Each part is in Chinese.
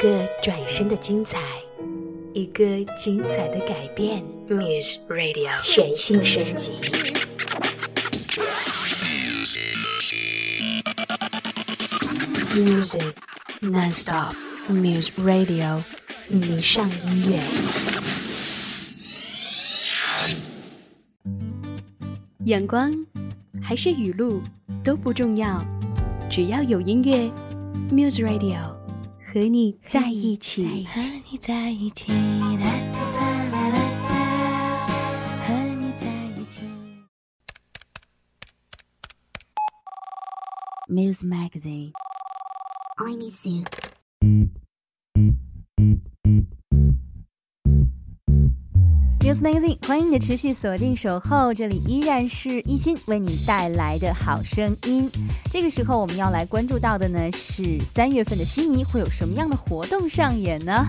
个转身的精彩，一个精彩的改变。Muse Radio 全新升级。Music nonstop. Muse Radio 迷上音乐。阳光还是雨露都不重要，只要有音乐，Muse Radio 和你在一起。和你在一起。和你在一起。Muse Magazine。I miss you。News Magazine，欢迎你的持续锁定守候，这里依然是一心为你带来的好声音。这个时候，我们要来关注到的呢是三月份的悉尼会有什么样的活动上演呢？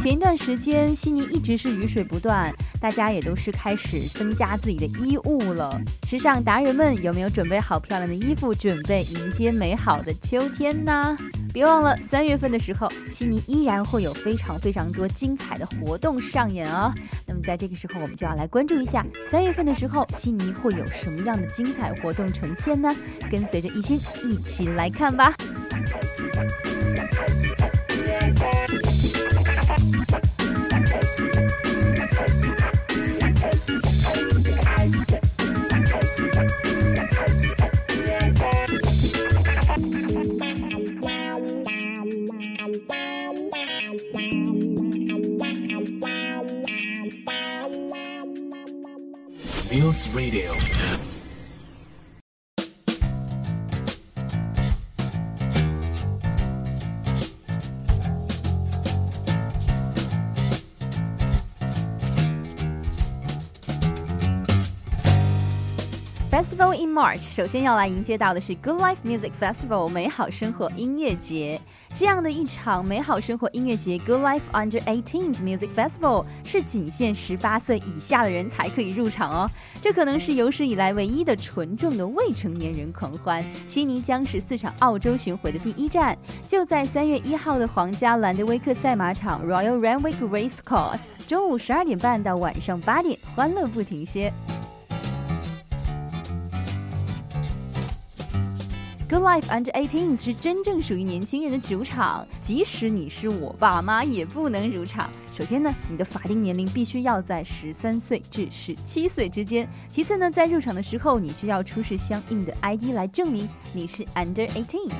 前一段时间，悉尼一直是雨水不断，大家也都是开始增加自己的衣物了。时尚达人们有没有准备好漂亮的衣服，准备迎接美好的秋天呢？别忘了，三月份的时候，悉尼依然会有非常非常多精彩的活动上演哦。那么在这个时候，我们就要来关注一下三月份的时候，悉尼会有什么样的精彩活动呈现呢？跟随着一心一起来看吧。Muse Radio。Festival in March，首先要来迎接到的是 Good Life Music Festival 美好生活音乐节。这样的一场美好生活音乐节 Good Life Under 18 Music Festival 是仅限十八岁以下的人才可以入场哦。这可能是有史以来唯一的纯正的未成年人狂欢。悉尼将是四场澳洲巡回的第一站，就在三月一号的皇家兰德威克赛马场 Royal Randwick Racecourse，中午十二点半到晚上八点，欢乐不停歇。Good Life Under 18是真正属于年轻人的主场，即使你是我爸妈也不能入场。首先呢，你的法定年龄必须要在十三岁至十七岁之间。其次呢，在入场的时候，你需要出示相应的 ID 来证明你是 Under 18。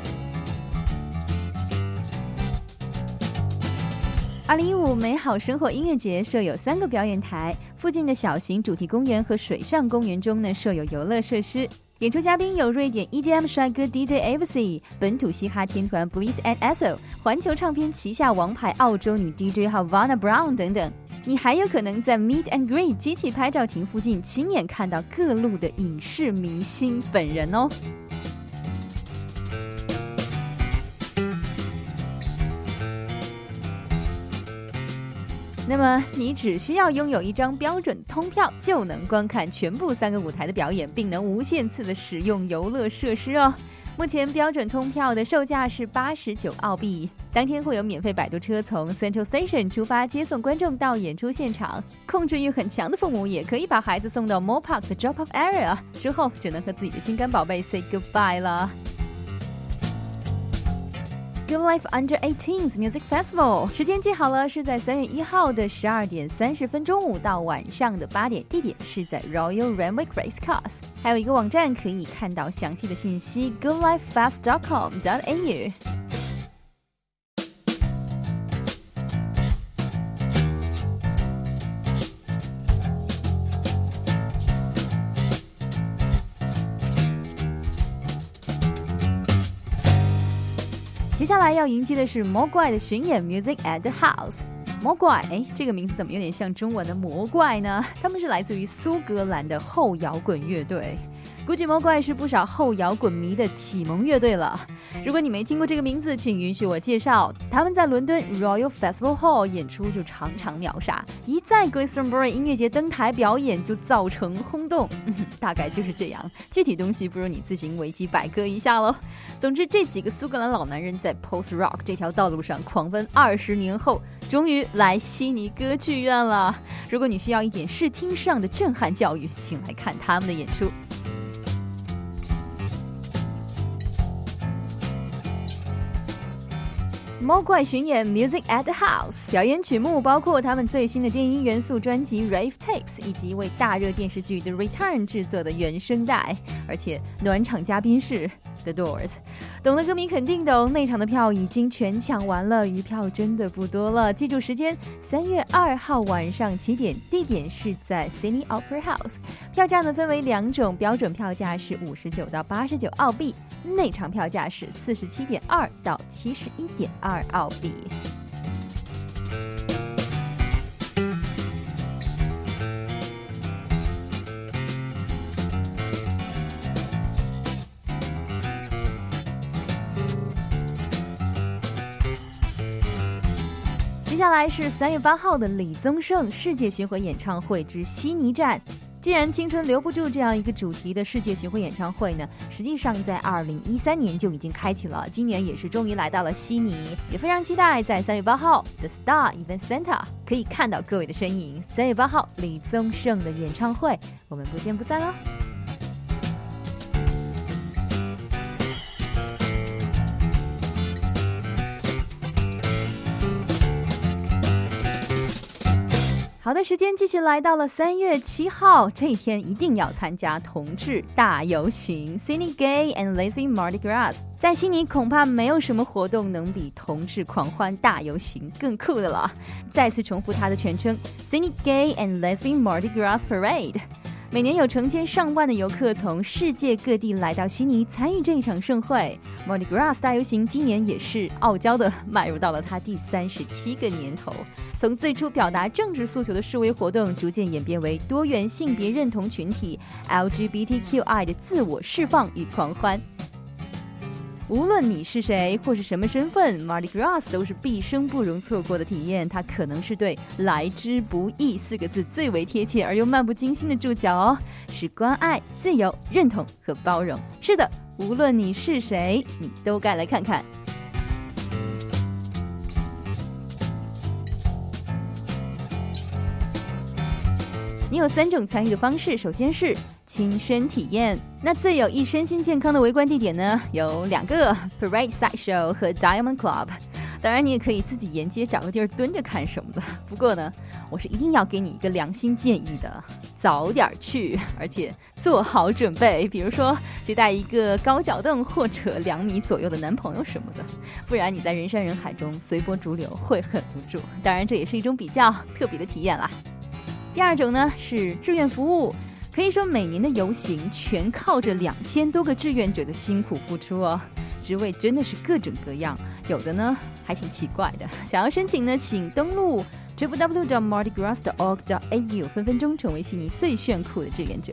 二零一五美好生活音乐节设有三个表演台，附近的小型主题公园和水上公园中呢设有游乐设施。演出嘉宾有瑞典 EDM 帅哥 DJ Avicii，本土嘻哈天团 Bliss and Eso，环球唱片旗下王牌澳洲女 DJ Havana Brown 等等。你还有可能在 Meet and Greet 机器拍照亭附近亲眼看到各路的影视明星本人哦。那么你只需要拥有一张标准通票，就能观看全部三个舞台的表演，并能无限次的使用游乐设施哦。目前标准通票的售价是八十九澳币，当天会有免费摆渡车从 Central Station 出发接送观众到演出现场。控制欲很强的父母也可以把孩子送到 Mo Park 的 Drop Off Area，之后只能和自己的心肝宝贝 say goodbye 了。Good Life Under 18 Music Festival 时间记好了，是在三月一号的十二点三十分中午到晚上的八点，地点是在 Royal Randwick Racecourse。还有一个网站可以看到详细的信息：goodlifefest.com.au。来要迎接的是魔怪的巡演 Music at the House。魔怪，哎，这个名字怎么有点像中文的魔怪呢？他们是来自于苏格兰的后摇滚乐队。估计魔怪是不少后摇滚迷的启蒙乐队了。如果你没听过这个名字，请允许我介绍，他们在伦敦 Royal Festival Hall 演出就常常秒杀，一在 Glastonbury 音乐节登台表演就造成轰动，大概就是这样。具体东西不如你自行维基百科一下喽。总之，这几个苏格兰老男人在 Post Rock 这条道路上狂奔二十年后，终于来悉尼歌剧院了。如果你需要一点视听上的震撼教育，请来看他们的演出。猫怪巡演 Music at the House 表演曲目包括他们最新的电音元素专辑 Rave Takes，以及为大热电视剧 The Return 制作的原声带，而且暖场嘉宾是。The Doors，懂的歌迷肯定懂。内场的票已经全抢完了，余票真的不多了。记住时间，三月二号晚上七点，地点是在 Sydney Opera House。票价呢分为两种，标准票价是五十九到八十九澳币，内场票价是四十七点二到七十一点二澳币。接下来是三月八号的李宗盛世界巡回演唱会之悉尼站。既然青春留不住这样一个主题的世界巡回演唱会呢，实际上在二零一三年就已经开启了，今年也是终于来到了悉尼，也非常期待在三月八号的 Star Event Center 可以看到各位的身影。三月八号李宗盛的演唱会，我们不见不散喽！好的，时间继续来到了三月七号这一天，一定要参加同志大游行 （Sydney Gay and Lazy Mardi Gras）。在悉尼，恐怕没有什么活动能比同志狂欢大游行更酷的了。再次重复它的全称：Sydney Gay and Lesbian Mardi Gras Parade。每年有成千上万的游客从世界各地来到悉尼参与这一场盛会。MONI GRAS 大游行今年也是傲娇的迈入到了它第三十七个年头。从最初表达政治诉求的示威活动，逐渐演变为多元性别认同群体 LGBTQI 的自我释放与狂欢。无论你是谁或是什么身份，Mardi Gras 都是毕生不容错过的体验。它可能是对“来之不易”四个字最为贴切而又漫不经心的注脚哦，是关爱、自由、认同和包容。是的，无论你是谁，你都该来看看。你有三种参与的方式，首先是亲身体验。那最有益身心健康的围观地点呢，有两个：Parade Sideshow 和 Diamond Club。当然，你也可以自己沿街找个地儿蹲着看什么的。不过呢，我是一定要给你一个良心建议的：早点去，而且做好准备，比如说携带一个高脚凳或者两米左右的男朋友什么的，不然你在人山人海中随波逐流会很无助。当然，这也是一种比较特别的体验啦。第二种呢是志愿服务，可以说每年的游行全靠着两千多个志愿者的辛苦付出哦。职位真的是各种各样，有的呢还挺奇怪的。想要申请呢，请登录 www.mardigras.org.au，分分钟成为悉尼最炫酷的志愿者。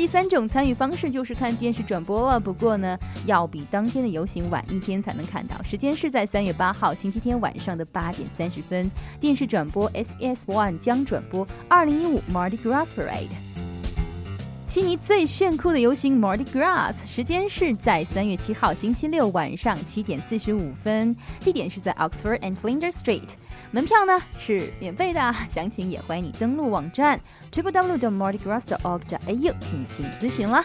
第三种参与方式就是看电视转播了，不过呢，要比当天的游行晚一天才能看到。时间是在三月八号星期天晚上的八点三十分，电视转播 SBS One 将转播二零一五 Mardi Gras Parade。悉尼最炫酷的游行 Mardi Gras，时间是在三月七号星期六晚上七点四十五分，地点是在 Oxford and Flinders Street，门票呢是免费的，详情也欢迎你登录网站 www.mardigras.org.au 进行咨询啦。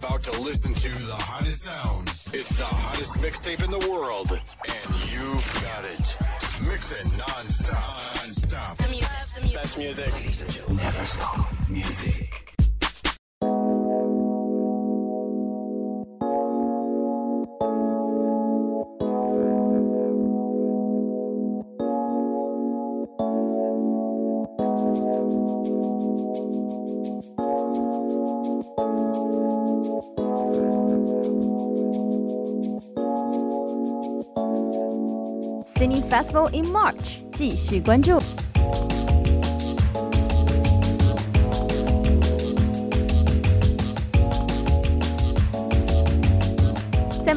About to listen to the hottest sounds. It's the hottest mixtape in the world, and you've got it. Mix it non-stop. Non-stop. Best music. Never stop. Music. Sydney Festival in March，继续关注。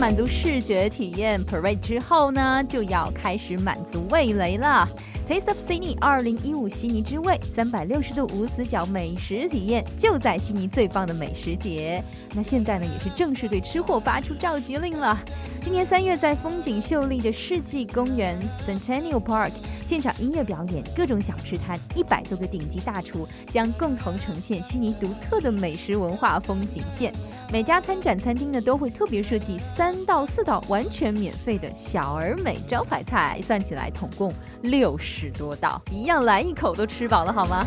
满足视觉体验 parade 之后呢，就要开始满足味蕾了。Taste of Sydney 二零一五悉尼之味三百六十度无死角美食体验，就在悉尼最棒的美食节。那现在呢，也是正式对吃货发出召集令了。今年三月，在风景秀丽的世纪公园 Centennial Park 现场音乐表演，各种小吃摊，一百多个顶级大厨将共同呈现悉尼独特的美食文化风景线。每家参展餐厅呢，都会特别设计三到四道完全免费的小而美招牌菜，算起来统共六十多道，一样来一口都吃饱了，好吗？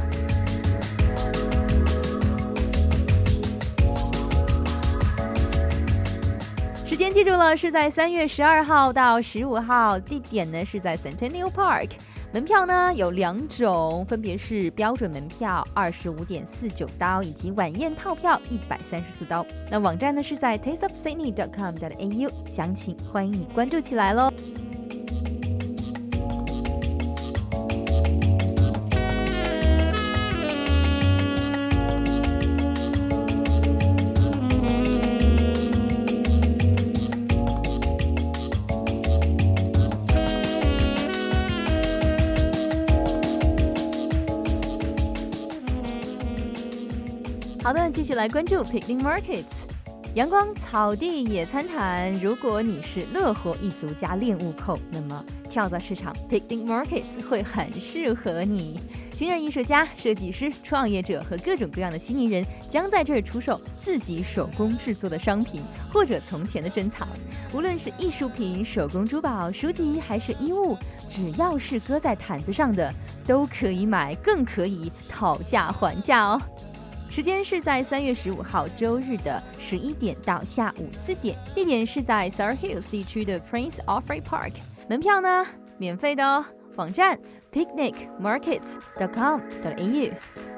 时间记住了，是在三月十二号到十五号，地点呢是在 Centennial Park。门票呢有两种，分别是标准门票二十五点四九刀，以及晚宴套票一百三十四刀。那网站呢是在 tasteofsydney.com.au，详情欢迎你关注起来喽。继续来关注 Picnic Markets，阳光草地野餐毯。如果你是乐活一族加恋物控，那么跳蚤市场 Picnic Markets 会很适合你。新人艺术家、设计师、创业者和各种各样的悉尼人将在这儿出售自己手工制作的商品，或者从前的珍藏。无论是艺术品、手工珠宝、书籍还是衣物，只要是搁在毯子上的，都可以买，更可以讨价还价哦。时间是在三月十五号周日的十一点到下午四点，地点是在 Sir Hills 地区的 Prince Alfred Park，门票呢免费的哦。网站 picnicmarkets.com.au。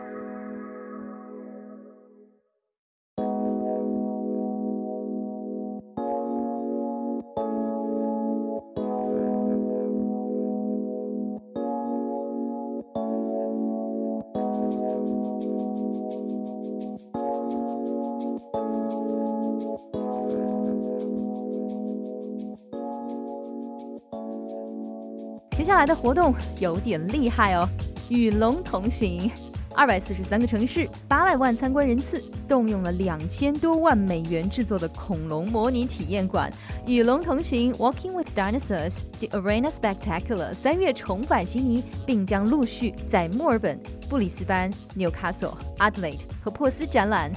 的活动有点厉害哦，与龙同行，二百四十三个城市，八百万参观人次，动用了两千多万美元制作的恐龙模拟体验馆。与龙同行，Walking with Dinosaurs: The Arena Spectacular，三月重返悉尼，并将陆续在墨尔本、布里斯班、Newcastle、Adelaide 和珀斯展览。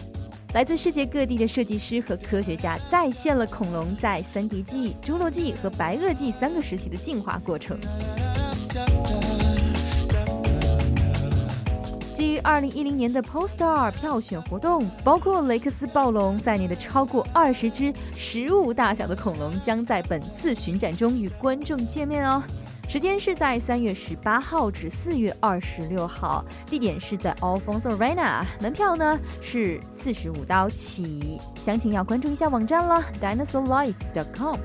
来自世界各地的设计师和科学家再现了恐龙在三叠纪、侏罗纪和白垩纪三个时期的进化过程。基于2010年的 Polestar 票选活动，包括雷克斯暴龙在内的超过二十只食物大小的恐龙将在本次巡展中与观众见面哦。时间是在三月十八号至四月二十六号，地点是在 All Fonz Arena，门票呢是四十五刀起，详情要关注一下网站了，dinosaurlife.com。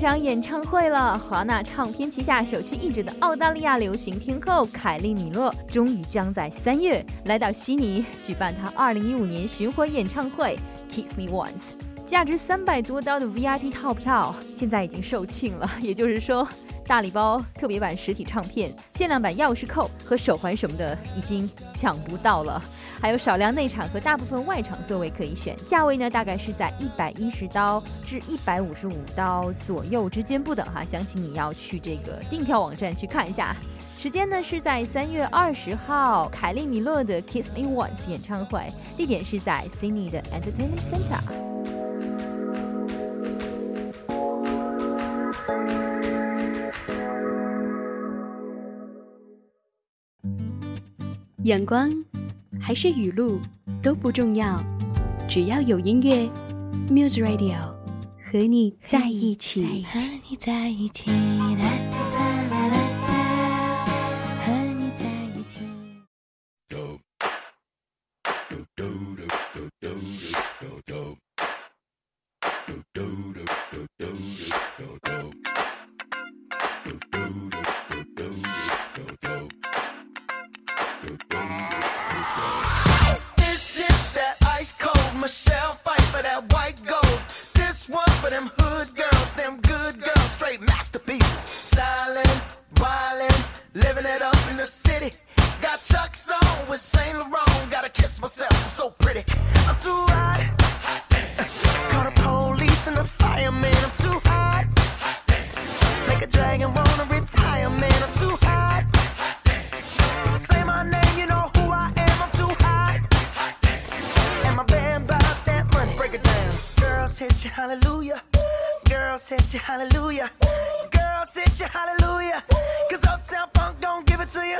这场演唱会了！华纳唱片旗下首屈一指的澳大利亚流行天后凯莉米洛，终于将在三月来到悉尼举办她2015年巡回演唱会《Kiss Me Once》。价值三百多刀的 VIP 套票现在已经售罄了，也就是说。大礼包、特别版实体唱片、限量版钥匙扣和手环什么的已经抢不到了，还有少量内场和大部分外场座位可以选，价位呢大概是在一百一十刀至一百五十五刀左右之间不等哈，详情你要去这个订票网站去看一下。时间呢是在三月二十号，凯利米勒的 Kiss Me Once 演唱会，地点是在 Sydney 的 Entertainment Center。阳光还是雨露都不重要，只要有音乐，Muse Radio 和你在一起。和你在一起。you, hallelujah. girl, sit you, hallelujah. Cause Uptown Funk don't give it to you.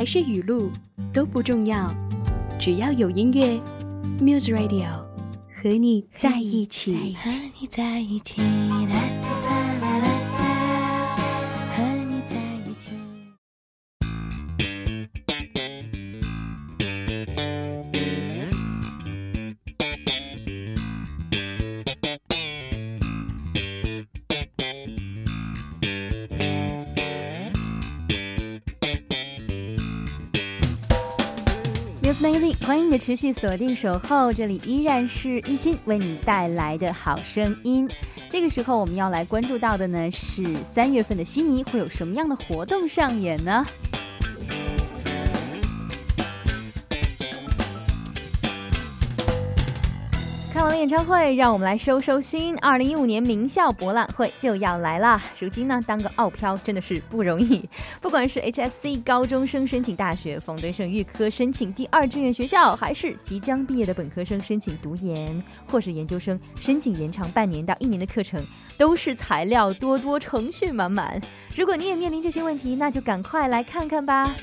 还是语录都不重要，只要有音乐，Muse Radio 和你在一起。和你在一起。持续锁定守候，这里依然是一心为你带来的好声音。这个时候我们要来关注到的呢是三月份的悉尼会有什么样的活动上演呢？演唱会，让我们来收收心。二零一五年名校博览会就要来了。如今呢，当个澳漂真的是不容易。不管是 HSC 高中生申请大学，冯德胜预科申请第二志愿学校，还是即将毕业的本科生申请读研，或是研究生申请延长半年到一年的课程，都是材料多多、程序满满。如果你也面临这些问题，那就赶快来看看吧。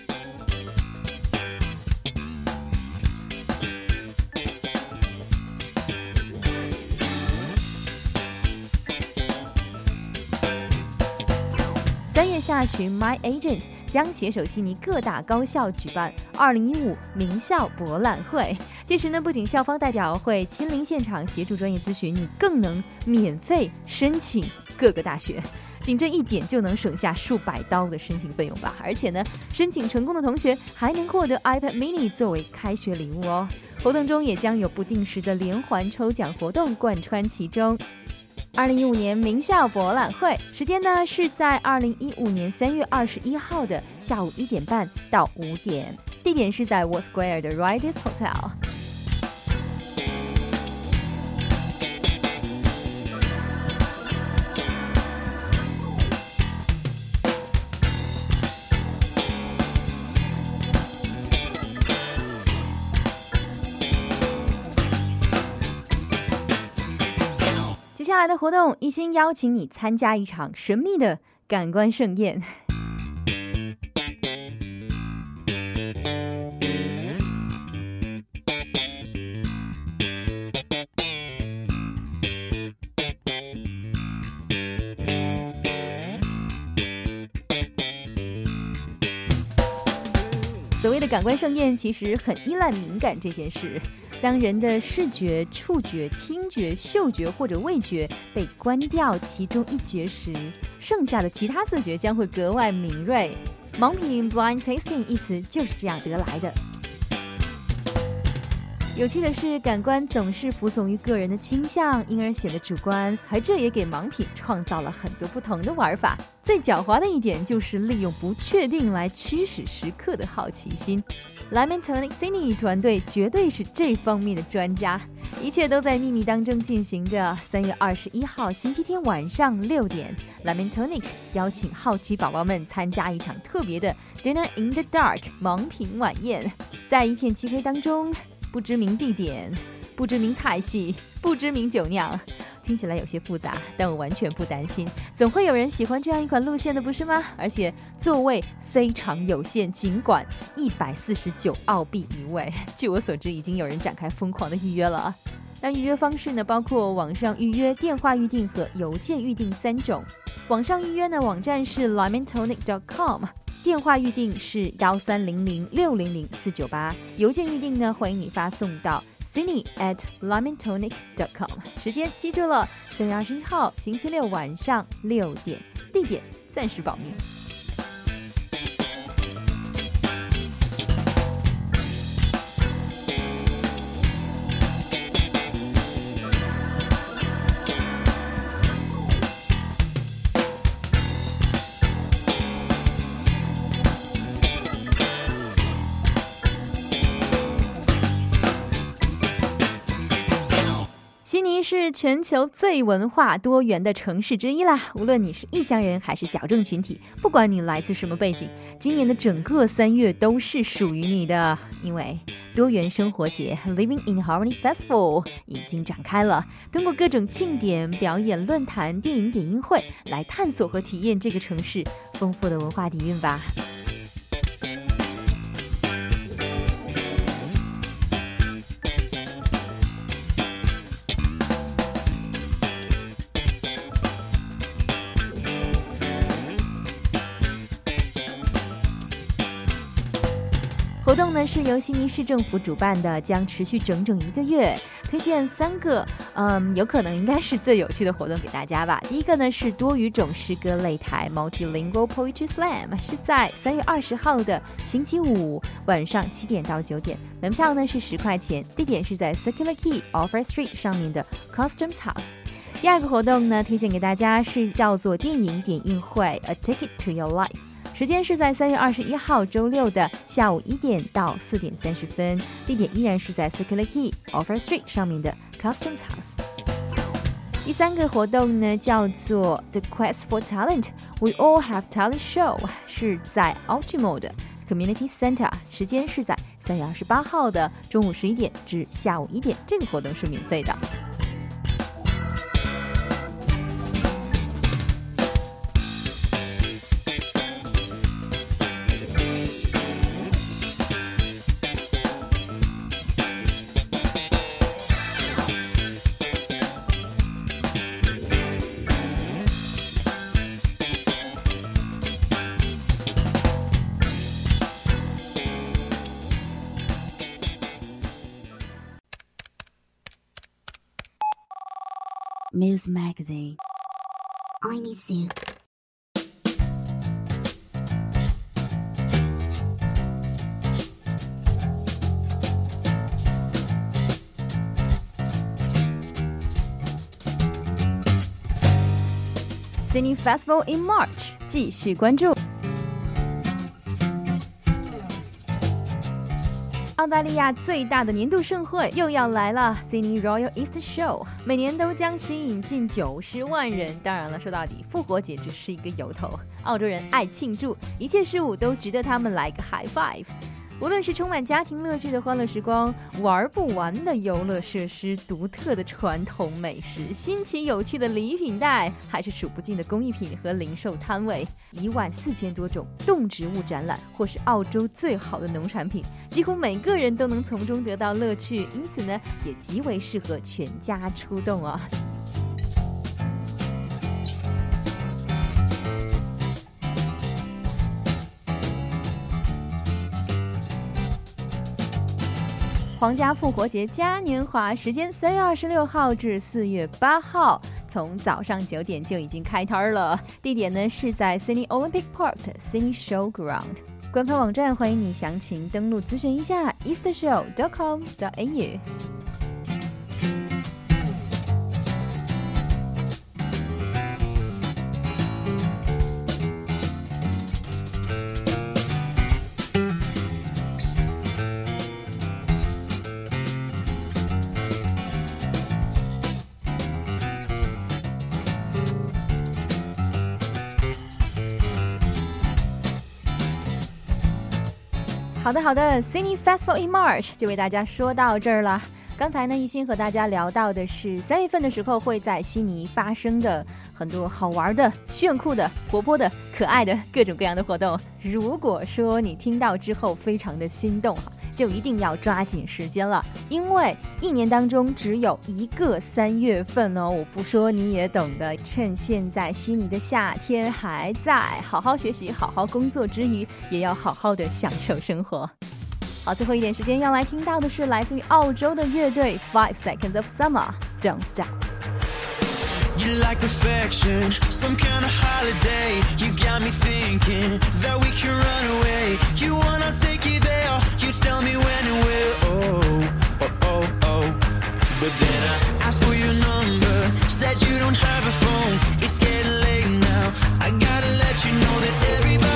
下旬，My Agent 将携手悉尼各大高校举办2015名校博览会。届时呢，不仅校方代表会亲临现场协助专业咨询，你更能免费申请各个大学。仅这一点就能省下数百刀的申请费用吧。而且呢，申请成功的同学还能获得 iPad Mini 作为开学礼物哦。活动中也将有不定时的连环抽奖活动贯穿其中。二零一五年名校博览会时间呢是在二零一五年三月二十一号的下午一点半到五点，地点是在 w a t Square 的 Riders Hotel。来的活动，一心邀请你参加一场神秘的感官盛宴。所谓的感官盛宴，其实很依赖敏感这件事。当人的视觉、触觉、听觉、嗅觉或者味觉被关掉其中一觉时，剩下的其他四觉将会格外敏锐。盲品 （blind tasting） 一词就是这样得来的。有趣的是，感官总是服从于个人的倾向，因而显得主观，而这也给盲品创造了很多不同的玩法。最狡猾的一点就是利用不确定来驱使食客的好奇心。Lemon Tonic Cine 团队绝对是这方面的专家，一切都在秘密当中进行着。三月二十一号星期天晚上六点，Lemon Tonic 邀请好奇宝宝们参加一场特别的 Dinner in the Dark 盲品晚宴，在一片漆黑当中，不知名地点，不知名菜系，不知名酒酿。听起来有些复杂，但我完全不担心，总会有人喜欢这样一款路线的，不是吗？而且座位非常有限，尽管一百四十九澳币一位。据我所知，已经有人展开疯狂的预约了。那预约方式呢？包括网上预约、电话预订和邮件预订三种。网上预约呢，网站是 lemantonic.com，电话预订是幺三零零六零零四九八，邮件预订呢，欢迎你发送到。Cindy at lemon tonic dot com，时间记住了，三月二十一号星期六晚上六点，地点暂时保密。全球最文化多元的城市之一啦。无论你是异乡人还是小众群体，不管你来自什么背景，今年的整个三月都是属于你的。因为多元生活节 （Living in Harmony Festival） 已经展开了，通过各种庆典、表演、论坛、电影点映会来探索和体验这个城市丰富的文化底蕴吧。活动呢是由悉尼市政府主办的，将持续整整一个月。推荐三个，嗯，有可能应该是最有趣的活动给大家吧。第一个呢是多语种诗歌擂台 （Multilingual Poetry Slam），是在三月二十号的星期五晚上七点到九点，门票呢是十块钱，地点是在 Circular Quay Offer Street 上面的 Customs House。第二个活动呢，推荐给大家是叫做电影点映会 （A Ticket to Your Life）。时间是在三月二十一号周六的下午一点到四点三十分，地点依然是在 Circular Quay Offer Street 上面的 Customs House。第三个活动呢叫做 The Quest for Talent We All Have Talent Show，是在 Ultimode Community Center，时间是在三月二十八号的中午十一点至下午一点，这个活动是免费的。Muse Magazine. I miss you. Sydney Festival in March，继续关注。 澳大利亚最大的年度盛会又要来了，Sydney Royal Easter Show，每年都将吸引近九十万人。当然了，说到底，复活节只是一个由头，澳洲人爱庆祝，一切事物都值得他们来个 high five。无论是充满家庭乐趣的欢乐时光，玩不完的游乐设施，独特的传统美食，新奇有趣的礼品袋，还是数不尽的工艺品和零售摊位，一万四千多种动植物展览，或是澳洲最好的农产品，几乎每个人都能从中得到乐趣，因此呢，也极为适合全家出动哦。皇家复活节嘉年华时间三月二十六号至四月八号，从早上九点就已经开摊了。地点呢是在 Sydney Olympic Park signy Showground。官方网站欢迎你详情登录咨询一下 eastshow.com.au。好的，Sydney Festival in March 就为大家说到这儿了。刚才呢，一心和大家聊到的是三月份的时候会在悉尼发生的很多好玩的、炫酷的、活泼的、可爱的各种各样的活动。如果说你听到之后非常的心动哈。就一定要抓紧时间了，因为一年当中只有一个三月份哦。我不说你也懂得，趁现在悉尼的夏天还在，好好学习、好好工作之余，也要好好的享受生活。好，最后一点时间要来听到的是来自于澳洲的乐队 Five Seconds of Summer，Don't Stop。You like perfection, some kind of holiday. You got me thinking that we can run away. You wanna take it there, you tell me when and where. Oh, oh, oh, oh. But then I asked for your number, said you don't have a phone. It's getting late now. I gotta let you know that everybody